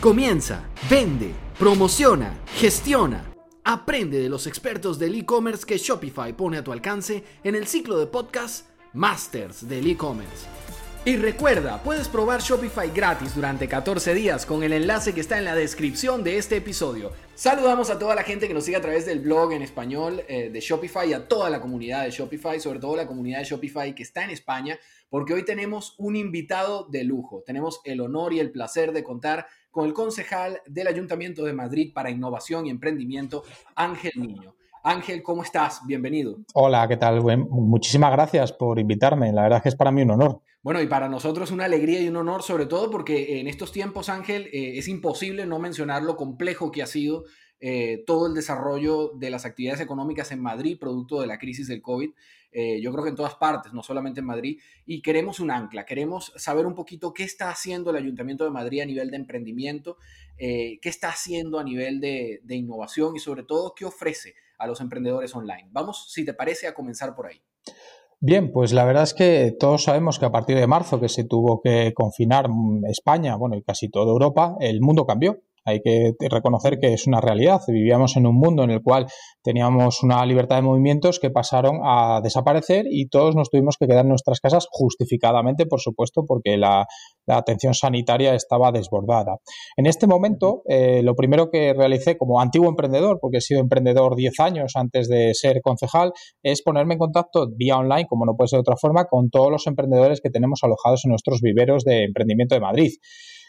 Comienza, vende, promociona, gestiona. Aprende de los expertos del e-commerce que Shopify pone a tu alcance en el ciclo de podcast Masters del e-commerce. Y recuerda, puedes probar Shopify gratis durante 14 días con el enlace que está en la descripción de este episodio. Saludamos a toda la gente que nos sigue a través del blog en español eh, de Shopify a toda la comunidad de Shopify, sobre todo la comunidad de Shopify que está en España, porque hoy tenemos un invitado de lujo. Tenemos el honor y el placer de contar con el concejal del Ayuntamiento de Madrid para Innovación y Emprendimiento, Ángel Niño. Ángel, ¿cómo estás? Bienvenido. Hola, ¿qué tal? muchísimas gracias por invitarme. La verdad es que es para mí un honor. Bueno, y para nosotros una alegría y un honor, sobre todo porque en estos tiempos, Ángel, eh, es imposible no mencionar lo complejo que ha sido eh, todo el desarrollo de las actividades económicas en Madrid, producto de la crisis del COVID. Eh, yo creo que en todas partes, no solamente en Madrid. Y queremos un ancla, queremos saber un poquito qué está haciendo el Ayuntamiento de Madrid a nivel de emprendimiento, qué está haciendo a nivel de, de innovación y sobre todo qué ofrece a los emprendedores online. Vamos, si te parece, a comenzar por ahí. Bien, pues la verdad es que todos sabemos que a partir de marzo que se tuvo que confinar España, bueno, y casi toda Europa, el mundo cambió. Hay que reconocer que es una realidad. Vivíamos en un mundo en el cual teníamos una libertad de movimientos que pasaron a desaparecer y todos nos tuvimos que quedar en nuestras casas justificadamente, por supuesto, porque la, atención sanitaria estaba desbordada. En este momento, eh, lo primero que realicé como antiguo emprendedor, porque he sido emprendedor 10 años antes de ser concejal, es ponerme en contacto vía online, como no puede ser de otra forma, con todos los emprendedores que tenemos alojados en nuestros viveros de emprendimiento de Madrid.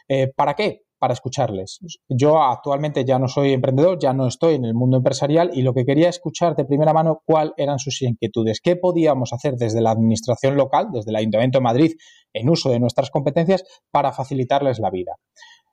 Eh, ¿Para qué? Para escucharles. Yo actualmente ya no soy emprendedor, ya no estoy en el mundo empresarial y lo que quería escuchar de primera mano cuáles eran sus inquietudes, qué podíamos hacer desde la administración local, desde el Ayuntamiento de Madrid, en uso de nuestras competencias para facilitarles la vida.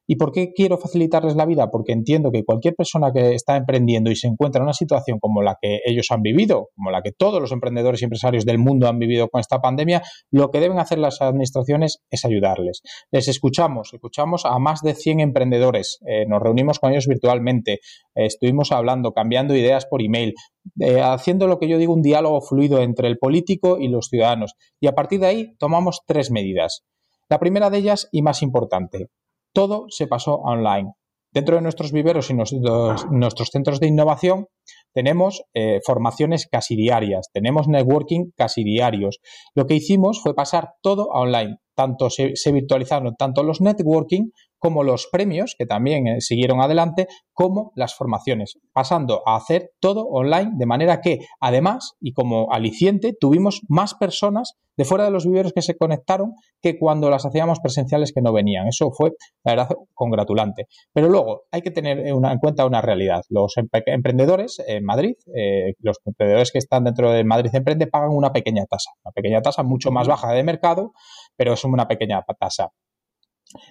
¿Y por qué quiero facilitarles la vida? Porque entiendo que cualquier persona que está emprendiendo y se encuentra en una situación como la que ellos han vivido, como la que todos los emprendedores y empresarios del mundo han vivido con esta pandemia, lo que deben hacer las administraciones es ayudarles. Les escuchamos, escuchamos a más de 100 emprendedores, eh, nos reunimos con ellos virtualmente, eh, estuvimos hablando, cambiando ideas por email, eh, haciendo lo que yo digo un diálogo fluido entre el político y los ciudadanos. Y a partir de ahí tomamos tres medidas. La primera de ellas y más importante, todo se pasó online. Dentro de nuestros viveros y nuestros, centros de innovación tenemos eh, formaciones casi diarias, tenemos networking casi diarios. Lo que hicimos fue pasar todo a online. Tanto se, se virtualizaron tanto los networking como los premios, que también eh, siguieron adelante, como las formaciones, pasando a hacer todo online, de manera que, además, y como aliciente, tuvimos más personas de fuera de los viveros que se conectaron que cuando las hacíamos presenciales que no venían. Eso fue, la verdad, congratulante. Pero luego hay que tener en cuenta una realidad. Los emprendedores en Madrid, eh, los emprendedores que están dentro de Madrid Emprende, pagan una pequeña tasa. Una pequeña tasa mucho más baja de mercado, pero es una pequeña tasa.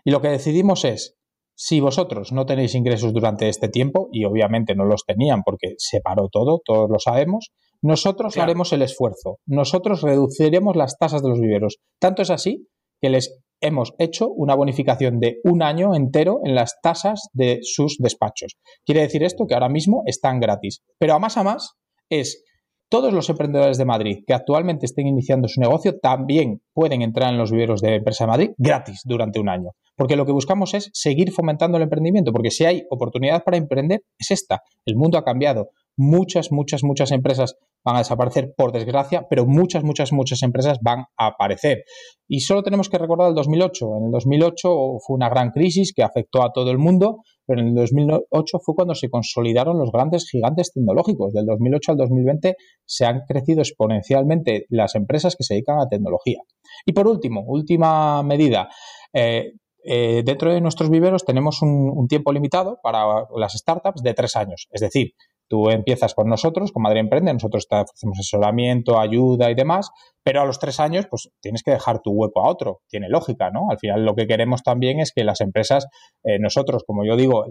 Y lo que decidimos es, si vosotros no tenéis ingresos durante este tiempo, y obviamente no los tenían porque se paró todo, todos lo sabemos, nosotros haremos el esfuerzo, nosotros reduciremos las tasas de los viveros. Tanto es así que les hemos hecho una bonificación de un año entero en las tasas de sus despachos. Quiere decir esto que ahora mismo están gratis. Pero a más a más es todos los emprendedores de Madrid que actualmente estén iniciando su negocio también pueden entrar en los viveros de Empresa de Madrid gratis durante un año. Porque lo que buscamos es seguir fomentando el emprendimiento, porque si hay oportunidad para emprender, es esta. El mundo ha cambiado. Muchas, muchas, muchas empresas van a desaparecer, por desgracia, pero muchas, muchas, muchas empresas van a aparecer. Y solo tenemos que recordar el 2008. En el 2008 fue una gran crisis que afectó a todo el mundo, pero en el 2008 fue cuando se consolidaron los grandes gigantes tecnológicos. Del 2008 al 2020 se han crecido exponencialmente las empresas que se dedican a tecnología. Y por último, última medida. Eh, eh, dentro de nuestros viveros tenemos un, un, tiempo limitado para las startups de tres años. Es decir, Tú empiezas con nosotros, con Madrid Emprende, nosotros te ofrecemos asesoramiento, ayuda y demás, pero a los tres años, pues tienes que dejar tu hueco a otro. Tiene lógica, ¿no? Al final lo que queremos también es que las empresas, eh, nosotros, como yo digo,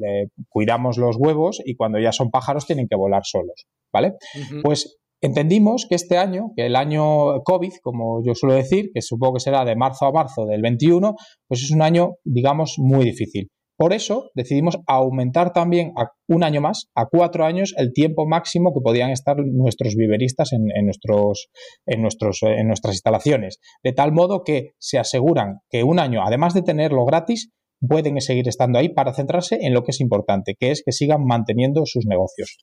cuidamos los huevos y cuando ya son pájaros tienen que volar solos, ¿vale? Pues entendimos que este año, que el año COVID, como yo suelo decir, que supongo que será de marzo a marzo del 21, pues es un año, digamos, muy difícil. Por eso decidimos aumentar también a un año más, a cuatro años, el tiempo máximo que podían estar nuestros viveristas en, nuestros, en, nuestros, en nuestras instalaciones. De tal modo que se aseguran que un año, además de tenerlo gratis, pueden seguir estando ahí para centrarse en lo que es importante, que es que sigan manteniendo sus negocios.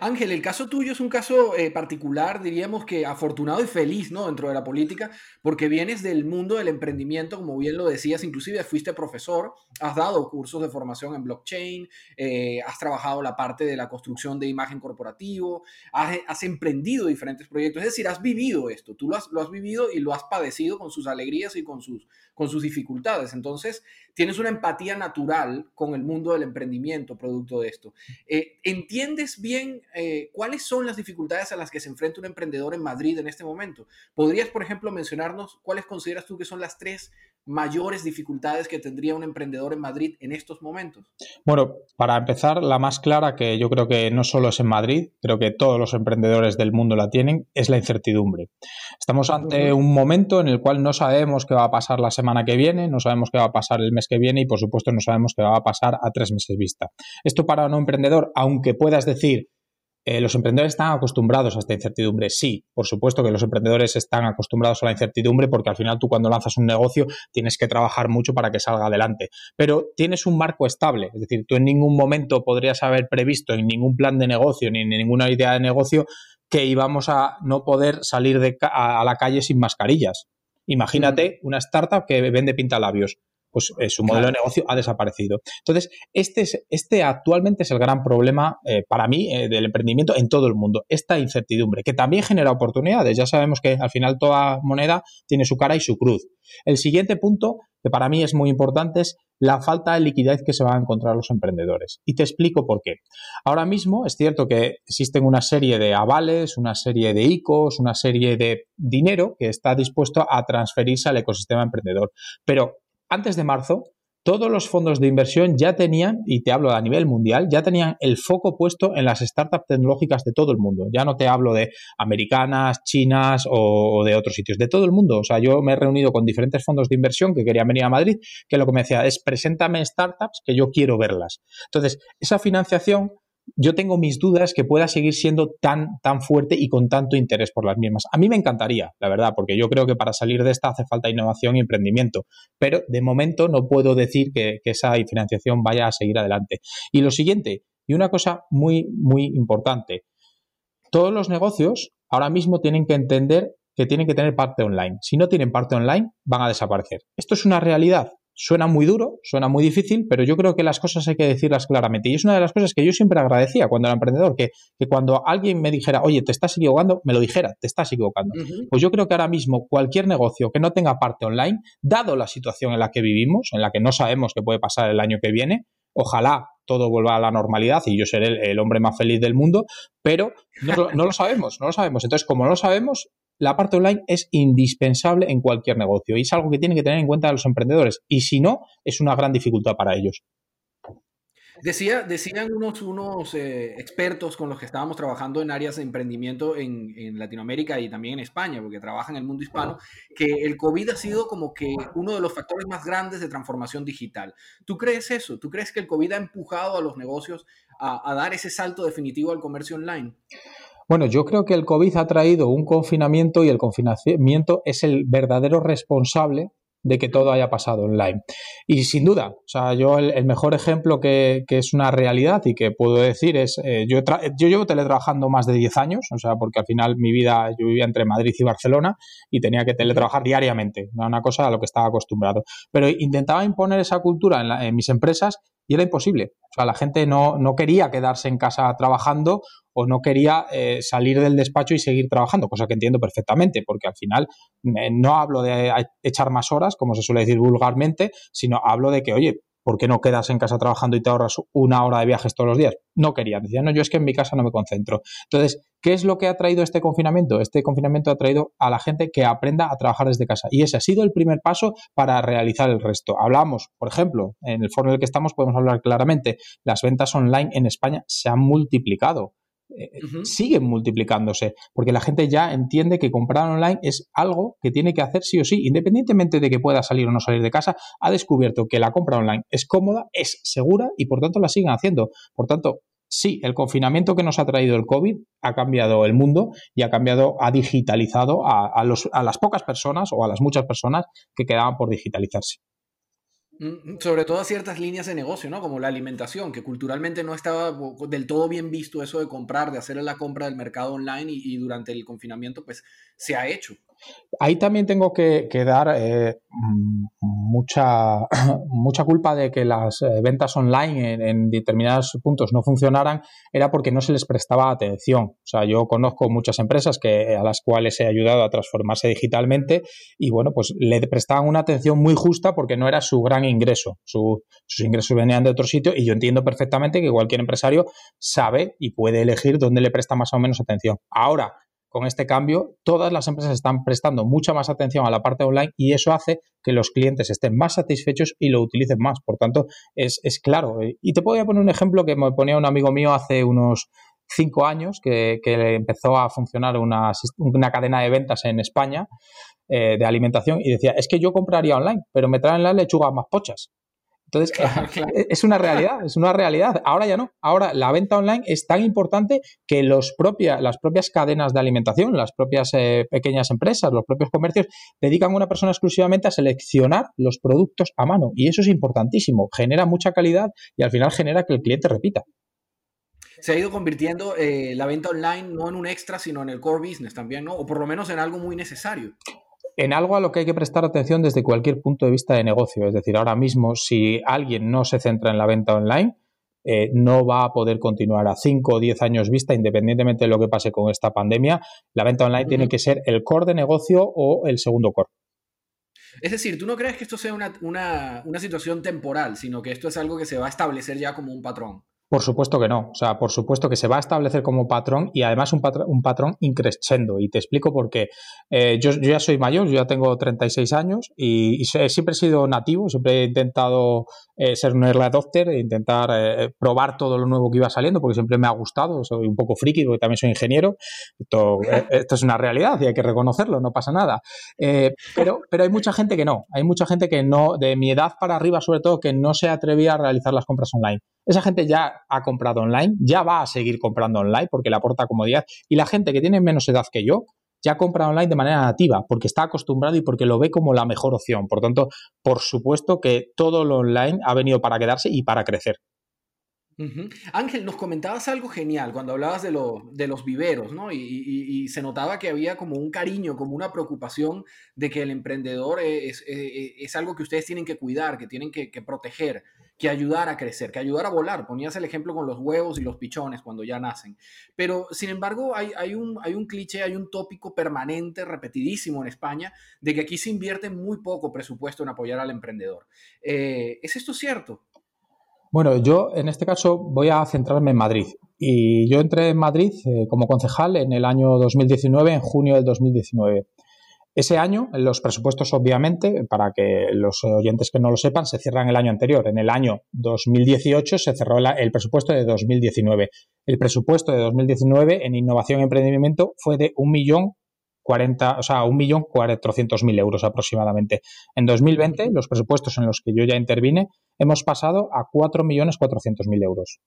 Ángel, el caso tuyo es un caso eh, particular, diríamos que afortunado y feliz, ¿no? Dentro de la política, porque vienes del mundo del emprendimiento, como bien lo decías, inclusive fuiste profesor, has dado cursos de formación en blockchain, eh, has trabajado la parte de la construcción de imagen corporativo, has, emprendido diferentes proyectos, es decir, has vivido esto, tú lo has, lo has, vivido y lo has padecido con sus alegrías y con sus, con sus dificultades. Entonces, tienes una empatía natural con el mundo del emprendimiento producto de esto. Eh, ¿Entiendes bien eh, cuáles son las dificultades a las que se enfrenta un emprendedor en Madrid en este momento? ¿Podrías, por ejemplo, mencionarnos cuáles consideras tú que son las tres mayores dificultades que tendría un emprendedor en Madrid en estos momentos? Bueno, para empezar, la más clara, que yo creo que no solo es en Madrid, creo que todos los emprendedores del mundo la tienen, es la incertidumbre. Estamos ante un momento en el cual no sabemos qué va a pasar la semana que viene, no sabemos qué va a pasar el mes que viene y por supuesto no sabemos qué va a pasar a tres meses vista. Esto para un emprendedor, aunque puedas decir eh, ¿Los emprendedores están acostumbrados a esta incertidumbre? Sí, por supuesto que los emprendedores están acostumbrados a la incertidumbre porque al final tú cuando lanzas un negocio tienes que trabajar mucho para que salga adelante. Pero tienes un marco estable, es decir, tú en ningún momento podrías haber previsto en ningún plan de negocio ni en ninguna idea de negocio que íbamos a no poder salir de a, la calle sin mascarillas. Imagínate una startup que vende pintalabios pues eh, su modelo de negocio ha desaparecido. Entonces, este, es, este actualmente es el gran problema eh, para mí eh, del emprendimiento en todo el mundo, esta incertidumbre, que también genera oportunidades. Ya sabemos que al final toda moneda tiene su cara y su cruz. El siguiente punto, que para mí es muy importante, es la falta de liquidez que se van a encontrar los emprendedores. Y te explico por qué. Ahora mismo es cierto que existen una serie de avales, una serie de ICOs, una serie de dinero que está dispuesto a transferirse al ecosistema emprendedor. Pero antes de marzo, todos los fondos de inversión ya tenían, y te hablo a nivel mundial, ya tenían el foco puesto en las startups tecnológicas de todo el mundo. Ya no te hablo de americanas, chinas o, de otros sitios, de todo el mundo. O sea, yo me he reunido con diferentes fondos de inversión que querían venir a Madrid, que lo que me decía es, preséntame startups que yo quiero verlas. Entonces, esa financiación yo tengo mis dudas que pueda seguir siendo tan, tan fuerte y con tanto interés por las mismas. A mí me encantaría, la verdad, porque yo creo que para salir de esta hace falta innovación y emprendimiento, pero de momento no puedo decir que, que esa financiación vaya a seguir adelante. Y lo siguiente, y una cosa muy, muy importante, todos los negocios ahora mismo tienen que entender que tienen que tener parte online. Si no tienen parte online, van a desaparecer. Esto es una realidad. Suena muy duro, suena muy difícil, pero yo creo que las cosas hay que decirlas claramente. Y es una de las cosas que yo siempre agradecía cuando era emprendedor, que, cuando alguien me dijera, oye, te estás equivocando, me lo dijera, te estás equivocando. Pues yo creo que ahora mismo cualquier negocio que no tenga parte online, dado la situación en la que vivimos, en la que no sabemos qué puede pasar el año que viene, ojalá todo vuelva a la normalidad y yo seré el, hombre más feliz del mundo, pero no, no, lo sabemos, no lo sabemos. Entonces, como no lo sabemos, la parte online es indispensable en cualquier negocio y es algo que tienen que tener en cuenta los emprendedores y si no, es una gran dificultad para ellos. Decía, decían unos, unos eh, expertos con los que estábamos trabajando en áreas de emprendimiento en, en, Latinoamérica y también en España, porque trabajan en el mundo hispano, que el COVID ha sido como que uno de los factores más grandes de transformación digital. ¿Tú crees eso? ¿Tú crees que el COVID ha empujado a los negocios a, a dar ese salto definitivo al comercio online? Bueno, yo creo que el COVID ha traído un confinamiento y el confinamiento es el verdadero responsable de que todo haya pasado online. Y sin duda, o sea, yo el, mejor ejemplo que, es una realidad y que puedo decir es, eh, yo, yo llevo teletrabajando más de 10 años, o sea, porque al final mi vida, yo vivía entre Madrid y Barcelona y tenía que teletrabajar diariamente, una cosa a lo que estaba acostumbrado. Pero intentaba imponer esa cultura en, en mis empresas y era imposible. O sea, la gente no, no quería quedarse en casa trabajando o no quería eh, salir del despacho y seguir trabajando, cosa que entiendo perfectamente, porque al final eh, no hablo de echar más horas, como se suele decir vulgarmente, sino hablo de que, oye, ¿por qué no quedas en casa trabajando y te ahorras una hora de viajes todos los días? No quería, decía, no, yo es que en mi casa no me concentro. Entonces, ¿qué es lo que ha traído este confinamiento? Este confinamiento ha traído a la gente que aprenda a trabajar desde casa y ese ha sido el primer paso para realizar el resto. Hablamos, por ejemplo, en el foro en el que estamos podemos hablar claramente, las ventas online en España se han multiplicado. Eh, siguen multiplicándose, porque la gente ya entiende que comprar online es algo que tiene que hacer sí o sí, independientemente de que pueda salir o no salir de casa, ha descubierto que la compra online es cómoda, es segura y por tanto la siguen haciendo. Por tanto, sí, el confinamiento que nos ha traído el COVID ha cambiado el mundo y ha cambiado, ha digitalizado a, a las pocas personas o a las muchas personas que quedaban por digitalizarse. Mm, sobre todo a ciertas líneas de negocio, ¿no? Como la alimentación, que culturalmente no estaba del todo bien visto eso de comprar, de hacer la compra del mercado online y, durante el confinamiento, pues se ha hecho. Ahí también tengo que, dar eh, mm, mucha, mucha culpa de que las eh, ventas online en, determinados puntos no funcionaran, era porque no se les prestaba atención. O sea, yo conozco muchas empresas que, a las cuales he ayudado a transformarse digitalmente y bueno, pues le prestaban una atención muy justa porque no era su gran ingreso. sus ingresos venían de otro sitio y yo entiendo perfectamente que cualquier empresario sabe y puede elegir dónde le presta más o menos atención. Ahora, con este cambio, todas las empresas están prestando mucha más atención a la parte online y eso hace que los clientes estén más satisfechos y lo utilicen más. Por tanto, es, claro. Y te voy a poner un ejemplo que me ponía un amigo mío hace unos cinco años que, empezó a funcionar una, cadena de ventas en España eh, de alimentación y decía, es que yo compraría online, pero me traen las lechugas más pochas. Entonces, e, es una realidad, es una realidad. Ahora ya no. Ahora la venta online es tan importante que los las propias cadenas de alimentación, las propias eh, pequeñas empresas, los propios comercios, dedican a una persona exclusivamente a seleccionar los productos a mano. Y eso es importantísimo. Genera mucha calidad y al final genera que el cliente repita. Se ha ido convirtiendo eh, la venta online no en un extra, sino en el core business también, ¿no? O por lo menos en algo muy necesario en algo a lo que hay que prestar atención desde cualquier punto de vista de negocio. Es decir, ahora mismo, si alguien no se centra en la venta online, eh, no va a poder continuar a 5 o 10 años vista, independientemente de lo que pase con esta pandemia. La venta online tiene que ser el core de negocio o el segundo core. Es decir, ¿tú no crees que esto sea una, una situación temporal, sino que esto es algo que se va a establecer ya como un patrón? Por supuesto que no. O sea, por supuesto que se va a establecer como patrón y además un, patrón, un patrón increscendo. Y te explico por qué. Eh, yo, ya soy mayor, yo ya tengo 36 años y, siempre he sido nativo, siempre he intentado eh, ser un early adopter, e intentar eh, probar todo lo nuevo que iba saliendo porque siempre me ha gustado. Soy un poco friki porque también soy ingeniero. Esto, esto es una realidad y hay que reconocerlo, no pasa nada. pero, pero hay mucha gente que no. Hay mucha gente que no, de mi edad para arriba sobre todo, que no se atrevía a realizar las compras online. Esa gente ya ha comprado online, ya va a seguir comprando online porque le aporta comodidad. Y la gente que tiene menos edad que yo, ya compra online de manera nativa porque está acostumbrado y porque lo ve como la mejor opción. Por tanto, por supuesto que todo lo online ha venido para quedarse y para crecer. Ángel, nos comentabas algo genial cuando hablabas de, de los viveros, ¿no? Y, se notaba que había como un cariño, como una preocupación de que el emprendedor es, algo que ustedes tienen que cuidar, que tienen que, proteger, que ayudar a crecer, que ayudar a volar. Ponías el ejemplo con los huevos y los pichones cuando ya nacen. Pero, sin embargo, hay, un, hay un cliché, hay un tópico permanente, repetidísimo en España, de que aquí se invierte muy poco presupuesto en apoyar al emprendedor. Eh, ¿Es esto cierto? Bueno, yo en este caso voy a centrarme en Madrid. Y yo entré en Madrid eh, como concejal en el año 2019, en junio del 2019. Ese año, los presupuestos, obviamente, para que los oyentes que no lo sepan, se cierran el año anterior. En el año 2018 se cerró el presupuesto de 2019. El presupuesto de 2019 en innovación y emprendimiento fue de un millón 40, o sea, 1.400.000 euros aproximadamente. En 2020, los presupuestos en los que yo ya intervine, hemos pasado a 4.400.000 euros.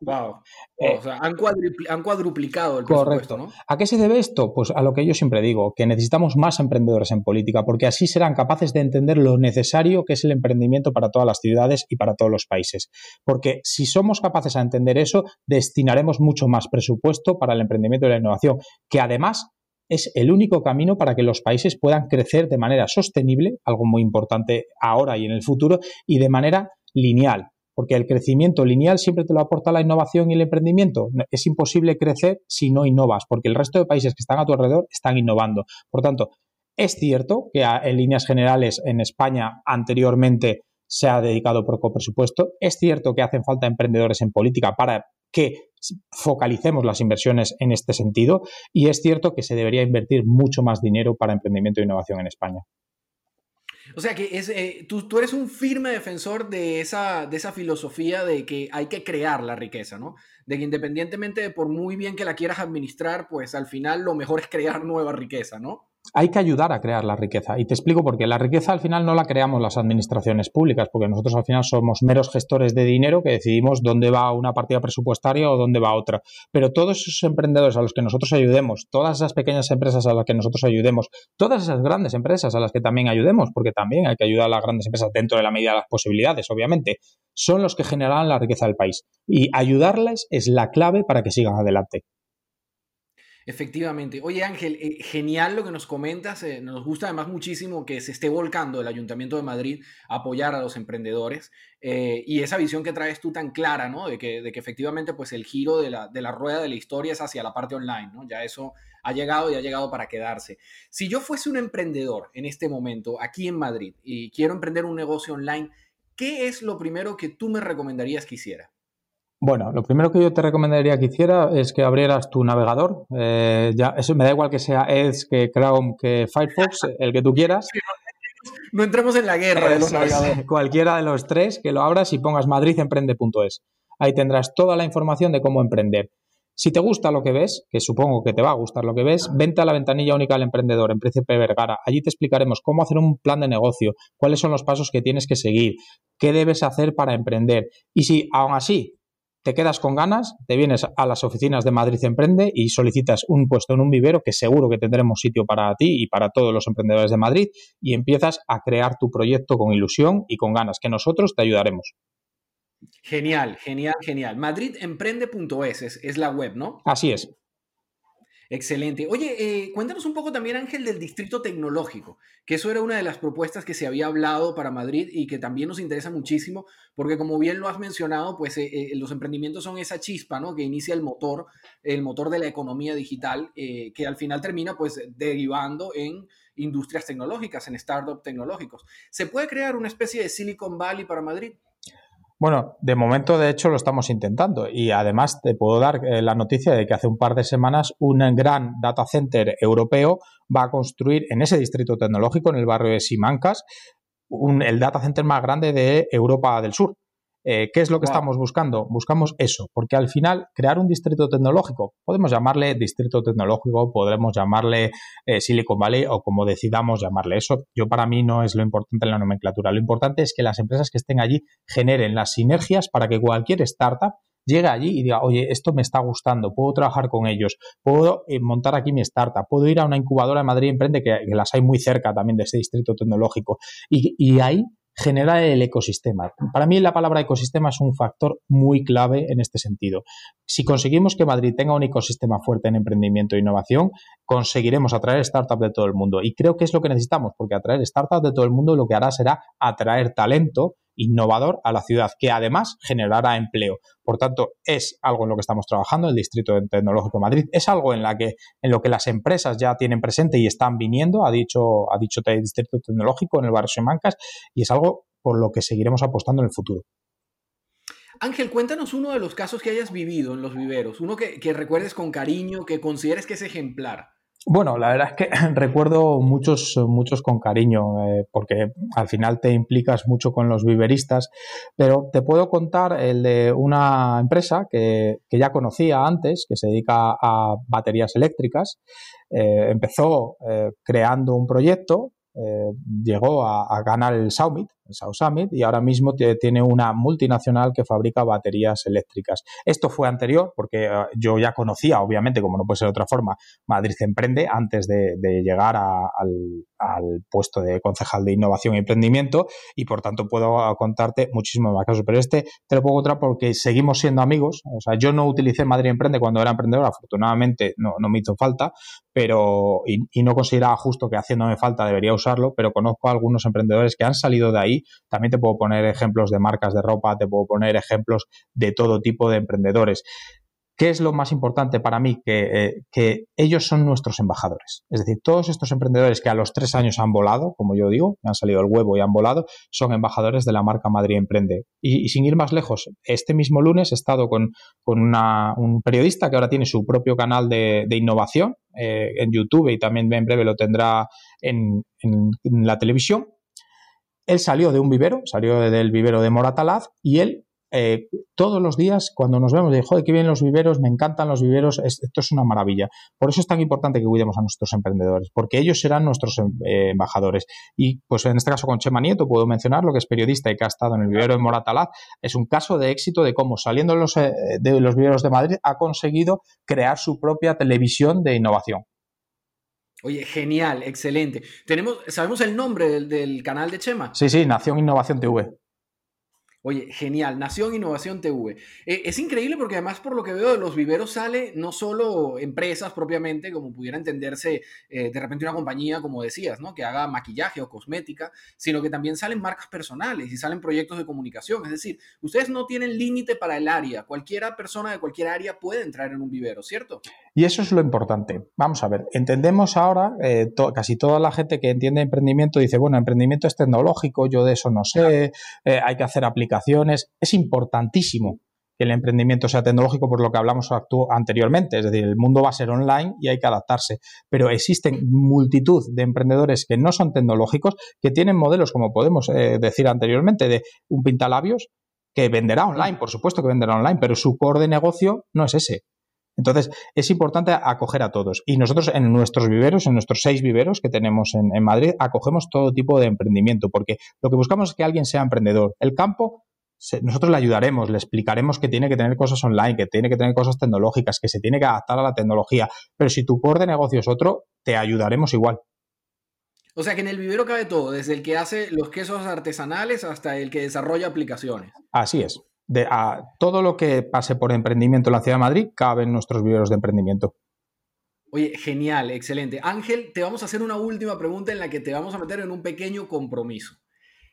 Wow. Eh, o sea, han, cuadruplicado el presupuesto, correcto. ¿A qué se debe esto? Pues a lo que yo siempre digo, que necesitamos más emprendedores en política, porque así serán capaces de entender lo necesario que es el emprendimiento para todas las ciudades y para todos los países. Porque si somos capaces de entender eso, destinaremos mucho más presupuesto para el emprendimiento y la innovación, que además es el único camino para que los países puedan crecer de manera sostenible, algo muy importante ahora y en el futuro, y de manera lineal. Porque el crecimiento lineal siempre te lo aporta la innovación y el emprendimiento. Es imposible crecer si no innovas, porque el resto de países que están a tu alrededor están innovando. Por tanto, es cierto que en líneas generales en España anteriormente se ha dedicado poco presupuesto. Es cierto que hacen falta emprendedores en política para que focalicemos las inversiones en este sentido y es cierto que se debería invertir mucho más dinero para emprendimiento e innovación en España. O sea que es, eh, tú, tú, eres un firme defensor de esa, de esa filosofía de que hay que crear la riqueza, ¿no? De que independientemente de por muy bien que la quieras administrar, pues al final lo mejor es crear nueva riqueza, ¿no? Hay que ayudar a crear la riqueza. Y te explico por qué. La riqueza al final no la creamos las administraciones públicas, porque nosotros al final somos meros gestores de dinero que decidimos dónde va una partida presupuestaria o dónde va otra. Pero todos esos emprendedores a los que nosotros ayudemos, todas esas pequeñas empresas a las que nosotros ayudemos, todas esas grandes empresas a las que también ayudemos, porque también hay que ayudar a las grandes empresas dentro de la medida de las posibilidades, obviamente, son los que generan la riqueza del país. Y ayudarles es la clave para que sigan adelante. Efectivamente. Oye Ángel, eh, genial lo que nos comentas. Eh, nos gusta además muchísimo que se esté volcando el Ayuntamiento de Madrid a apoyar a los emprendedores eh, y esa visión que traes tú tan clara, ¿no? De que, de que efectivamente pues el giro de la, de la, rueda de la historia es hacia la parte online, ¿no? Ya eso ha llegado y ha llegado para quedarse. Si yo fuese un emprendedor en este momento aquí en Madrid y quiero emprender un negocio online, ¿qué es lo primero que tú me recomendarías que hiciera? Bueno, lo primero que yo te recomendaría que hiciera es que abrieras tu navegador. Eh, ya, eso me da igual que sea Edge, que Chrome, que Firefox, el que tú quieras. no entremos en la guerra de los navegadores. Cualquiera de los tres, que lo abras y pongas madridemprende.es. Ahí tendrás toda la información de cómo emprender. Si te gusta lo que ves, que supongo que te va a gustar lo que ves, vente a la ventanilla única del emprendedor en Príncipe Vergara. Allí te explicaremos cómo hacer un plan de negocio, cuáles son los pasos que tienes que seguir, qué debes hacer para emprender. Y si aún así te quedas con ganas, te vienes a las oficinas de Madrid Emprende y solicitas un puesto en un vivero que seguro que tendremos sitio para ti y para todos los emprendedores de Madrid y empiezas a crear tu proyecto con ilusión y con ganas, que nosotros te ayudaremos. Genial, genial, genial. Madridemprende.es es, es la web, ¿no? Así es. Excelente. Oye, eh, cuéntanos un poco también, Ángel, del distrito tecnológico, que eso era una de las propuestas que se había hablado para Madrid y que también nos interesa muchísimo, porque como bien lo has mencionado, pues eh, eh, los emprendimientos son esa chispa, ¿no? Que inicia el motor, el motor de la economía digital, que al final termina, pues, derivando en industrias tecnológicas, en startups tecnológicos. ¿Se puede crear una especie de Silicon Valley para Madrid? Bueno, de momento, de hecho, lo estamos intentando. Y además te puedo dar eh, la noticia de que hace un par de semanas un gran data center europeo va a construir en ese distrito tecnológico, en el barrio de Simancas, el data center más grande de Europa del Sur. Eh, ¿Qué es lo que estamos buscando? Buscamos eso, porque al final crear un distrito tecnológico, podemos llamarle distrito tecnológico, podremos llamarle eh, Silicon Valley o como decidamos llamarle eso. Yo para mí no es lo importante en la nomenclatura, lo importante es que las empresas que estén allí generen las sinergias para que cualquier startup llegue allí y diga, oye, esto me está gustando, puedo trabajar con ellos, puedo eh, montar aquí mi startup, puedo ir a una incubadora de Madrid Emprende, que, las hay muy cerca también de ese distrito tecnológico. Y, y ahí generar el ecosistema. Para mí la palabra ecosistema es un factor muy clave en este sentido. Si conseguimos que Madrid tenga un ecosistema fuerte en emprendimiento e innovación, conseguiremos atraer startups de todo el mundo. Y creo que es lo que necesitamos, porque atraer startups de todo el mundo lo que hará será atraer talento innovador a la ciudad, que además generará empleo. Por tanto, es algo en lo que estamos trabajando, el Distrito Tecnológico de Madrid, es algo en, que, en lo que las empresas ya tienen presente y están viniendo, ha dicho, ha dicho el Distrito Tecnológico en el barrio Mancas, y es algo por lo que seguiremos apostando en el futuro. Ángel, cuéntanos uno de los casos que hayas vivido en los viveros, uno que, que recuerdes con cariño, que consideres que es ejemplar. Bueno, la verdad es que recuerdo muchos, muchos con cariño, eh, porque al final te implicas mucho con los viveristas, pero te puedo contar el de una empresa que, ya conocía antes, que se dedica a baterías eléctricas. Eh, empezó eh, creando un proyecto, llegó a, a, ganar el Summit, South Summit y ahora mismo tiene una multinacional que fabrica baterías eléctricas. Esto fue anterior porque eh, yo ya conocía, obviamente, como no puede ser de otra forma, Madrid Emprende antes de, llegar al, puesto de concejal de innovación y emprendimiento y por tanto puedo contarte muchísimos más casos. Pero este te lo puedo contar porque seguimos siendo amigos. O sea, yo no utilicé Madrid Emprende cuando era emprendedor, afortunadamente no, me hizo falta, pero y, y no consideraba justo que haciéndome falta debería usarlo, pero conozco a algunos emprendedores que han salido de ahí también te puedo poner ejemplos de marcas de ropa, te puedo poner ejemplos de todo tipo de emprendedores. ¿Qué es lo más importante para mí? Eh, que, ellos son nuestros embajadores. Es decir, todos estos emprendedores que a los tres años han volado, como yo digo, han salido el huevo y han volado, son embajadores de la marca Madrid Emprende. Y, sin ir más lejos, este mismo lunes he estado con, un periodista que ahora tiene su propio canal de, innovación eh, en YouTube y también en breve lo tendrá en la televisión él salió de un vivero, salió del vivero de Moratalaz y él eh, todos los días cuando nos vemos, de joder, qué bien los viveros, me encantan los viveros, esto es una maravilla. Por eso es tan importante que cuidemos a nuestros emprendedores, porque ellos serán nuestros em, eh, embajadores. Y pues en este caso con Chema Nieto puedo mencionar lo que es periodista y que ha estado en el vivero de Moratalaz, es un caso de éxito de cómo saliendo los, eh, de los viveros de Madrid ha conseguido crear su propia televisión de innovación. Oye, genial, excelente. Tenemos, ¿Sabemos el nombre del, del canal de Chema? Sí, sí, Nación Innovación TV. Oye, genial, Nación Innovación TV. Eh, es increíble porque además por lo que veo de los viveros sale no solo empresas propiamente, como pudiera entenderse eh, de repente una compañía, como decías, ¿no? que haga maquillaje o cosmética, sino que también salen marcas personales y salen proyectos de comunicación. Es decir, ustedes no tienen límite para el área. Cualquiera persona de cualquier área puede entrar en un vivero, ¿cierto? Y eso es lo importante. Vamos a ver, entendemos ahora, eh, casi toda la gente que entiende emprendimiento dice, bueno, emprendimiento es tecnológico, yo de eso no sé, hay que hacer aplicaciones es importantísimo que el emprendimiento sea tecnológico por lo que hablamos anteriormente, es decir, el mundo va a ser online y hay que adaptarse, pero existen multitud de emprendedores que no son tecnológicos, que tienen modelos, como podemos eh, decir anteriormente, de un pintalabios que venderá online, por supuesto que venderá online, pero su core de negocio no es ese. Entonces, es importante acoger a todos. Y nosotros en nuestros viveros, en nuestros seis viveros que tenemos en, en Madrid, acogemos todo tipo de emprendimiento, porque lo que buscamos es que alguien sea emprendedor. El campo nosotros le ayudaremos, le explicaremos que tiene que tener cosas online, que tiene que tener cosas tecnológicas, que se tiene que adaptar a la tecnología, pero si tu core de negocio es otro, te ayudaremos igual. O sea que en el vivero cabe todo, desde el que hace los quesos artesanales hasta el que desarrolla aplicaciones. Así es. De, a, todo lo que pase por emprendimiento en la ciudad de Madrid cabe en nuestros viveros de emprendimiento. Oye, genial, excelente. Ángel, te vamos a hacer una última pregunta en la que te vamos a meter en un pequeño compromiso.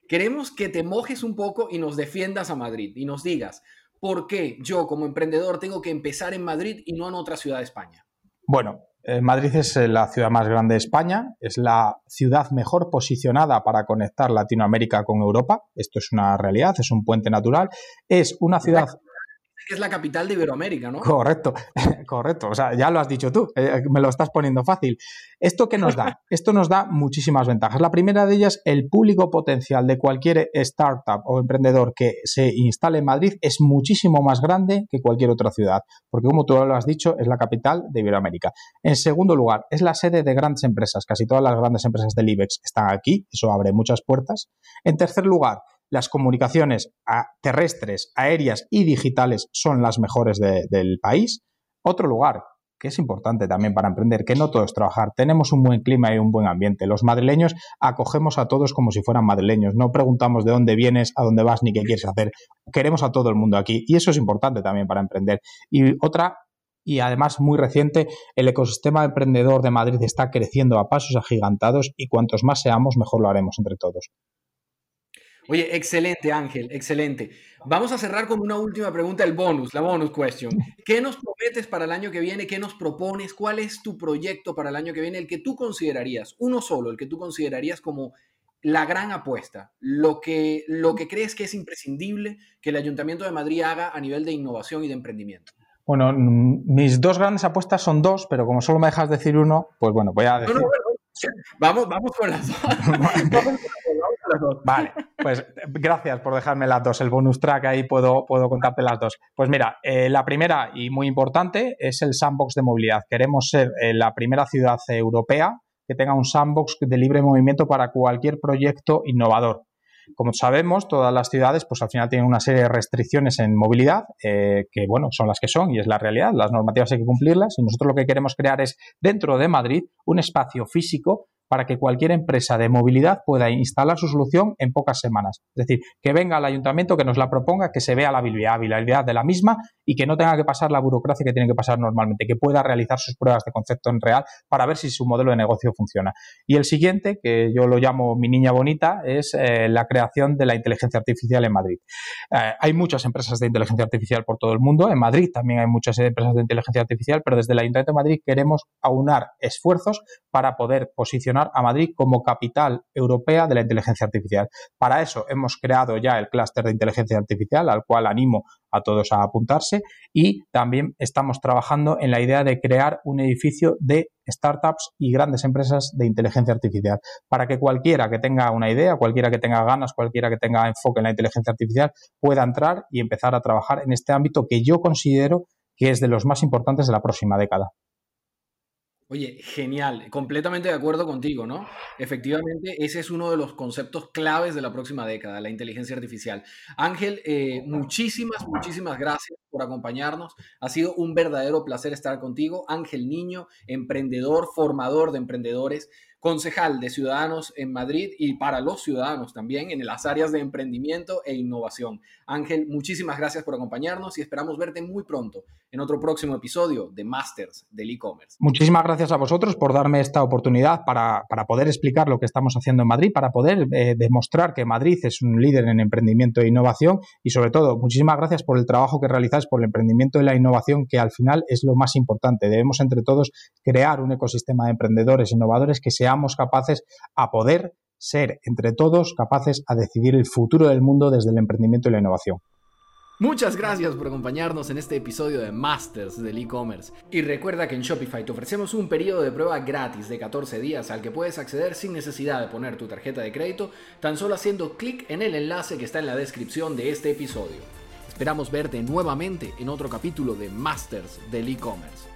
Queremos que te mojes un poco y nos defiendas a Madrid y nos digas por qué yo como emprendedor tengo que empezar en Madrid y no en otra ciudad de España. Bueno, eh, Madrid es eh, la ciudad más grande de España, es la ciudad mejor posicionada para conectar Latinoamérica con Europa. Esto es una realidad, es un puente natural. Es una ciudad es la capital de Iberoamérica, ¿no? Correcto, correcto. O sea, ya lo has dicho tú, eh, me lo estás poniendo fácil. ¿Esto qué nos da? Esto nos da muchísimas ventajas. La primera de ellas, el público potencial de cualquier startup o emprendedor que se instale en Madrid es muchísimo más grande que cualquier otra ciudad, porque como tú lo has dicho, es la capital de Iberoamérica. En segundo lugar, es la sede de grandes empresas. Casi todas las grandes empresas del IBEX están aquí, eso abre muchas puertas. En tercer lugar, las comunicaciones terrestres, aéreas y digitales son las mejores del país. Otro lugar que es importante también para emprender, que no todo es trabajar. Tenemos un buen clima y un buen ambiente. Los madrileños acogemos a todos como si fueran madrileños. No preguntamos de dónde vienes, a dónde vas ni qué quieres hacer. Queremos a todo el mundo aquí y eso es importante también para emprender. Y otra y además muy reciente, el ecosistema emprendedor de Madrid está creciendo a pasos agigantados y cuantos más seamos, mejor lo haremos entre todos. Oye, excelente Ángel, excelente. Vamos a cerrar con una última pregunta, el bonus, la bonus question. ¿Qué nos prometes para el año que viene? ¿Qué nos propones? ¿Cuál es tu proyecto para el año que viene? El que tú considerarías, uno solo, el que tú considerarías como la gran apuesta, lo que, lo que crees que es imprescindible que el Ayuntamiento de Madrid haga a nivel de innovación y de emprendimiento. Bueno, mis dos grandes apuestas son dos, pero como solo me dejas decir uno, pues bueno, voy a decir... Vamos, vamos con las dos. Vale, pues gracias por dejarme las dos. El bonus track ahí puedo, puedo contarte las dos. Pues mira, eh, la primera y muy importante es el sandbox de movilidad. Queremos ser eh, la primera ciudad europea que tenga un sandbox de libre movimiento para cualquier proyecto innovador. Como sabemos, todas las ciudades, pues al final tienen una serie de restricciones en movilidad, eh, que bueno, son las que son y es la realidad. Las normativas hay que cumplirlas y nosotros lo que queremos crear es, dentro de Madrid, un espacio físico para que cualquier empresa de movilidad pueda instalar su solución en pocas semanas. Es decir, que venga al ayuntamiento, que nos la proponga, que se vea la viabilidad de la misma y que no tenga que pasar la burocracia que tiene que pasar normalmente, que pueda realizar sus pruebas de concepto en real para ver si su modelo de negocio funciona. Y el siguiente, que yo lo llamo mi niña bonita, es eh, la creación de la inteligencia artificial en Madrid. Eh, hay muchas empresas de inteligencia artificial por todo el mundo. En Madrid también hay muchas empresas de inteligencia artificial, pero desde el Ayuntamiento de Madrid queremos aunar esfuerzos para poder posicionar a Madrid como capital europea de la inteligencia artificial. Para eso hemos creado ya el clúster de inteligencia artificial, al cual animo a todos a apuntarse, y también estamos trabajando en la idea de crear un edificio de startups y grandes empresas de inteligencia artificial, para que cualquiera que tenga una idea, cualquiera que tenga ganas, cualquiera que tenga enfoque en la inteligencia artificial, pueda entrar y empezar a trabajar en este ámbito que yo considero que es de los más importantes de la próxima década. Oye, genial, completamente de acuerdo contigo, ¿no? Efectivamente, ese es uno de los conceptos claves de la próxima década, la inteligencia artificial. Ángel, eh, muchísimas, muchísimas gracias por acompañarnos. Ha sido un verdadero placer estar contigo. Ángel Niño, emprendedor, formador de emprendedores concejal de Ciudadanos en Madrid y para los ciudadanos también en las áreas de emprendimiento e innovación. Ángel, muchísimas gracias por acompañarnos y esperamos verte muy pronto en otro próximo episodio de Masters del e-commerce. Muchísimas gracias a vosotros por darme esta oportunidad para, poder explicar lo que estamos haciendo en Madrid, para poder eh, demostrar que Madrid es un líder en emprendimiento e innovación y sobre todo muchísimas gracias por el trabajo que realizáis por el emprendimiento y la innovación que al final es lo más importante. Debemos entre todos crear un ecosistema de emprendedores innovadores que sea capaces a poder ser entre todos capaces a decidir el futuro del mundo desde el emprendimiento y la innovación. Muchas gracias por acompañarnos en este episodio de Masters del e-commerce. Y recuerda que en Shopify te ofrecemos un periodo de prueba gratis de 14 días al que puedes acceder sin necesidad de poner tu tarjeta de crédito, tan solo haciendo clic en el enlace que está en la descripción de este episodio. Esperamos verte nuevamente en otro capítulo de Masters del e-commerce.